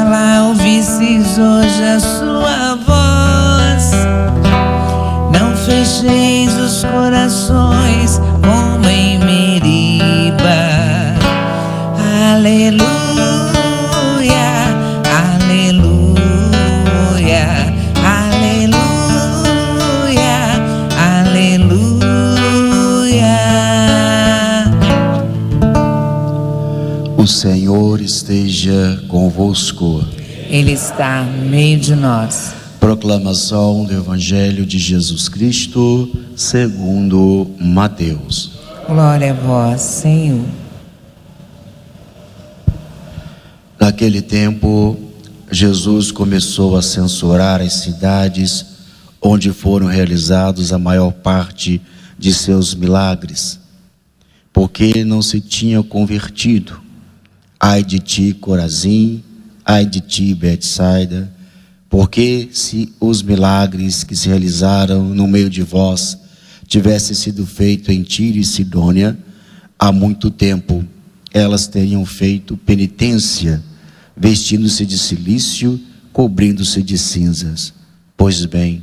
Oxalá ouvisses hoje a sua voz. Não fecheis os corações como em Meriba. Aleluia, Senhor esteja convosco. Ele está no meio de nós. Proclamação do Evangelho de Jesus Cristo, segundo Mateus. Glória a vós, Senhor. Naquele tempo, Jesus começou a censurar as cidades onde foram realizados a maior parte de seus milagres, porque não se tinha convertido. Ai de ti, Corazim, ai de ti, Betsaida, porque se os milagres que se realizaram no meio de vós tivessem sido feitos em Tiro e Sidônia, há muito tempo elas teriam feito penitência, vestindo-se de silício, cobrindo-se de cinzas. Pois bem,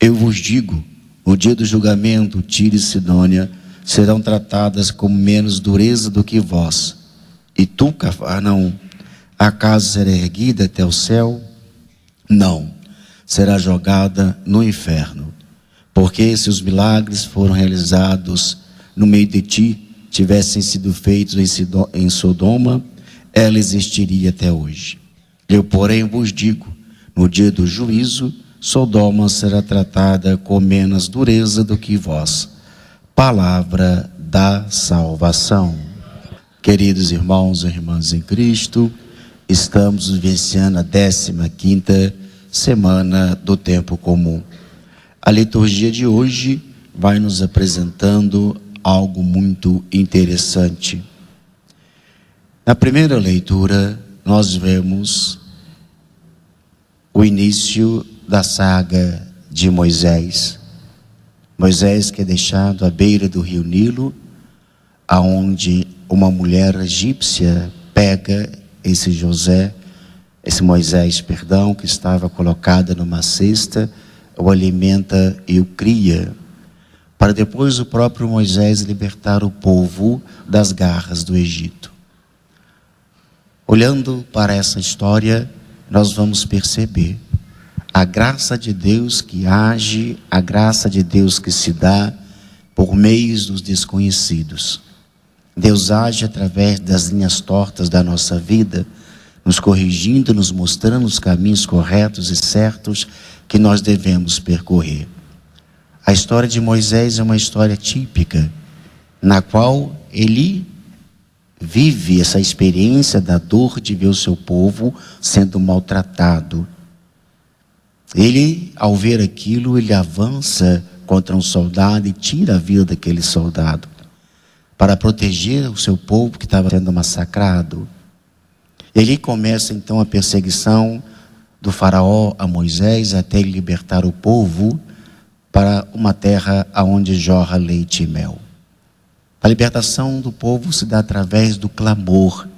eu vos digo, no dia do julgamento, Tiro e Sidônia serão tratadas com menos dureza do que vós. E tu, Cafarnaum, acaso será erguida até o céu? Não, será jogada no inferno. Porque se os milagres foram realizados no meio de ti, tivessem sido feitos em Sodoma, ela existiria até hoje. Eu, porém, vos digo: no dia do juízo, Sodoma será tratada com menos dureza do que vós. Palavra da salvação. Queridos irmãos e irmãs em Cristo, estamos vivenciando a 15 quinta semana do tempo comum. A liturgia de hoje vai nos apresentando algo muito interessante. Na primeira leitura, nós vemos o início da saga de Moisés. Moisés que é deixado à beira do rio Nilo, aonde uma mulher egípcia pega esse José, esse Moisés, perdão, que estava colocada numa cesta, o alimenta e o cria, para depois o próprio Moisés libertar o povo das garras do Egito. Olhando para essa história, nós vamos perceber a graça de Deus que age, a graça de Deus que se dá por meios dos desconhecidos. Deus age através das linhas tortas da nossa vida, nos corrigindo, nos mostrando os caminhos corretos e certos que nós devemos percorrer. A história de Moisés é uma história típica, na qual ele vive essa experiência da dor de ver o seu povo sendo maltratado. Ele, ao ver aquilo, ele avança contra um soldado e tira a vida daquele soldado para proteger o seu povo que estava sendo massacrado. Ele começa então a perseguição do faraó a Moisés até ele libertar o povo para uma terra aonde jorra leite e mel. A libertação do povo se dá através do clamor,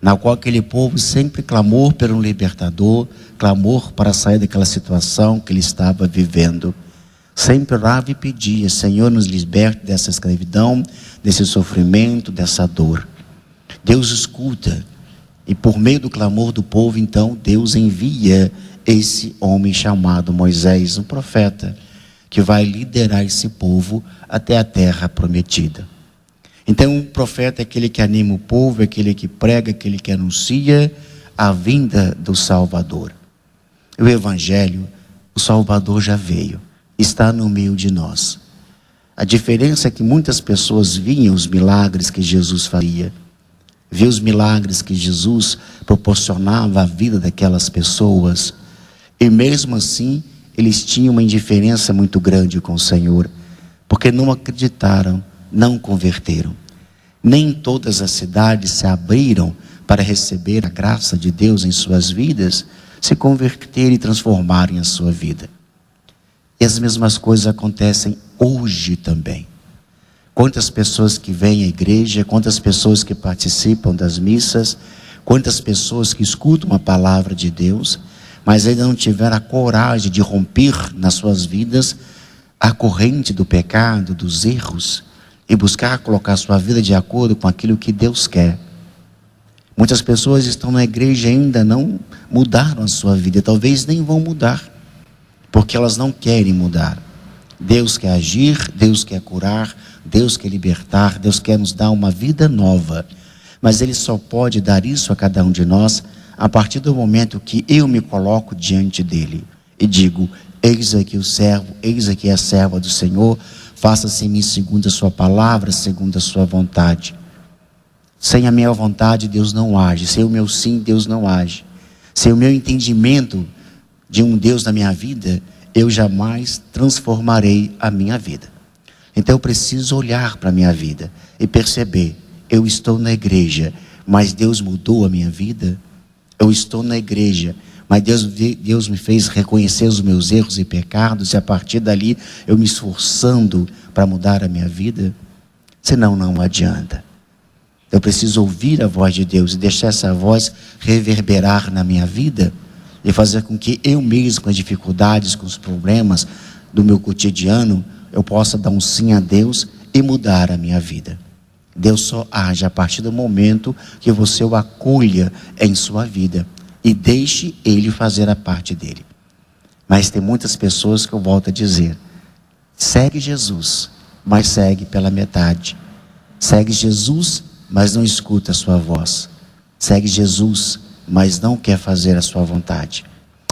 na qual aquele povo sempre clamou pelo libertador, clamor para sair daquela situação que ele estava vivendo. Sempre orava e pedia: Senhor, nos liberte dessa escravidão, desse sofrimento, dessa dor. Deus escuta, e por meio do clamor do povo, então, Deus envia esse homem chamado Moisés, um profeta, que vai liderar esse povo até a terra prometida. Então, o profeta é aquele que anima o povo, é aquele que prega, é aquele que anuncia a vinda do Salvador. O Evangelho, o Salvador já veio, está no meio de nós. A diferença é que muitas pessoas viam os milagres que Jesus faria, viam os milagres que Jesus proporcionava à vida daquelas pessoas, e mesmo assim eles tinham uma indiferença muito grande com o Senhor, porque não acreditaram, não converteram. Nem todas as cidades se abriram para receber a graça de Deus em suas vidas, se converterem e transformarem a sua vida. E as mesmas coisas acontecem hoje também. Quantas pessoas que vêm à igreja, quantas pessoas que participam das missas, Quantas pessoas que escutam a palavra de Deus, mas ainda não tiveram a coragem de romper nas suas vidas a corrente do pecado, dos erros, e buscar colocar sua vida de acordo com aquilo que Deus quer. Muitas pessoas estão na igreja e ainda não mudaram a sua vida, talvez nem vão mudar, porque elas não querem mudar. Deus quer agir, Deus quer curar, Deus quer libertar, Deus quer nos dar uma vida nova. Mas Ele só pode dar isso a cada um de nós a partir do momento que eu me coloco diante dele e digo: Eis aqui o servo, eis aqui a serva do Senhor, faça-se em mim segundo a Sua palavra, segundo a Sua vontade. Sem a minha vontade, Deus não age. Sem o meu sim, Deus não age. Sem o meu entendimento de um Deus na minha vida, eu jamais transformarei a minha vida. Então eu preciso olhar para a minha vida e perceber: eu estou na igreja, mas Deus mudou a minha vida. Eu estou na igreja, mas Deus, Deus me fez reconhecer os meus erros e pecados, e a partir dali eu me esforçando para mudar a minha vida. Senão, não adianta. Eu preciso ouvir a voz de Deus e deixar essa voz reverberar na minha vida e fazer com que eu mesmo, com as dificuldades, com os problemas do meu cotidiano, eu possa dar um sim a Deus e mudar a minha vida. Deus só age a partir do momento que você o acolha em sua vida e deixe ele fazer a parte dele. Mas tem muitas pessoas que eu volto a dizer: segue Jesus, mas segue pela metade. Segue Jesus, mas não escuta a sua voz. Segue Jesus, mas não quer fazer a sua vontade.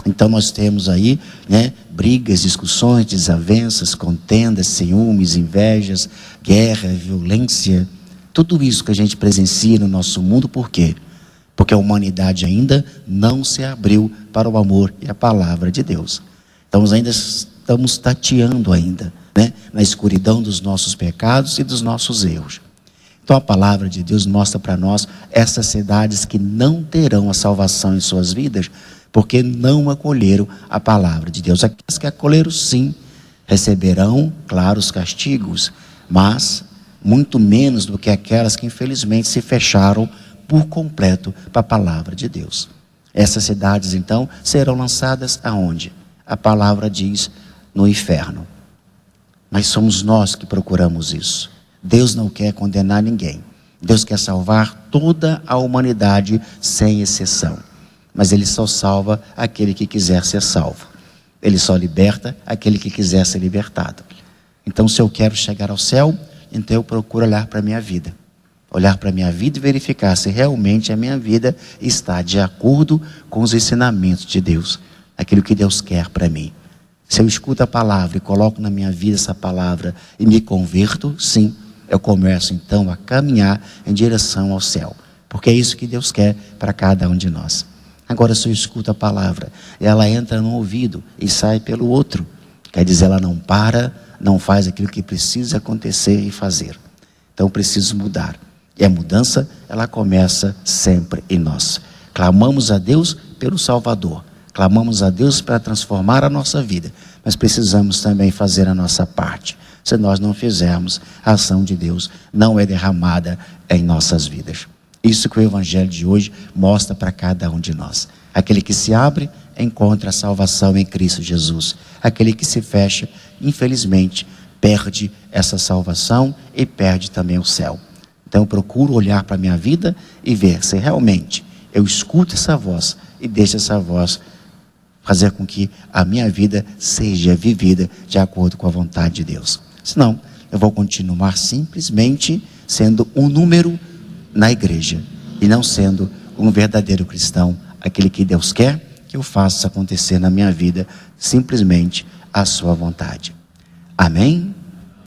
Então nós temos aí, né, brigas, discussões, desavenças, contendas, ciúmes, invejas, guerra, violência, tudo isso que a gente presencia no nosso mundo, por quê? Porque a humanidade ainda não se abriu para o amor e a palavra de Deus. Então ainda estamos tateando ainda, né, na escuridão dos nossos pecados e dos nossos erros. Então a palavra de Deus mostra para nós essas cidades que não terão a salvação em suas vidas, porque não acolheram a palavra de Deus. Aquelas que acolheram, sim, receberão, claro, os castigos, mas muito menos do que aquelas que infelizmente se fecharam por completo para a palavra de Deus. Essas cidades, então, serão lançadas aonde? A palavra diz no inferno. Mas somos nós que procuramos isso. Deus não quer condenar ninguém. Deus quer salvar toda a humanidade sem exceção. Mas Ele só salva aquele que quiser ser salvo. Ele só liberta aquele que quiser ser libertado. Então, se eu quero chegar ao céu, então eu procuro olhar para a minha vida. Olhar para a minha vida e verificar se realmente a minha vida está de acordo com os ensinamentos de Deus, aquilo que Deus quer para mim. Se eu escuto a palavra e coloco na minha vida essa palavra e me converto, sim, eu começo então a caminhar em direção ao céu, porque é isso que Deus quer para cada um de nós. Agora, se eu escuto a palavra, ela entra no ouvido e sai pelo outro, quer dizer, ela não para, não faz aquilo que precisa acontecer e fazer. Então, preciso mudar. E a mudança, ela começa sempre em nós. Clamamos a Deus pelo Salvador, clamamos a Deus para transformar a nossa vida, mas precisamos também fazer a nossa parte se nós não fizermos, a ação de Deus não é derramada em nossas vidas. Isso que o Evangelho de hoje mostra para cada um de nós. Aquele que se abre, encontra a salvação em Cristo Jesus. Aquele que se fecha, infelizmente, perde essa salvação e perde também o céu. Então eu procuro olhar para a minha vida e ver se realmente eu escuto essa voz e deixo essa voz fazer com que a minha vida seja vivida de acordo com a vontade de Deus. Senão, eu vou continuar simplesmente sendo um número na igreja e não sendo um verdadeiro cristão, aquele que Deus quer que eu faça acontecer na minha vida simplesmente a sua vontade. Amém?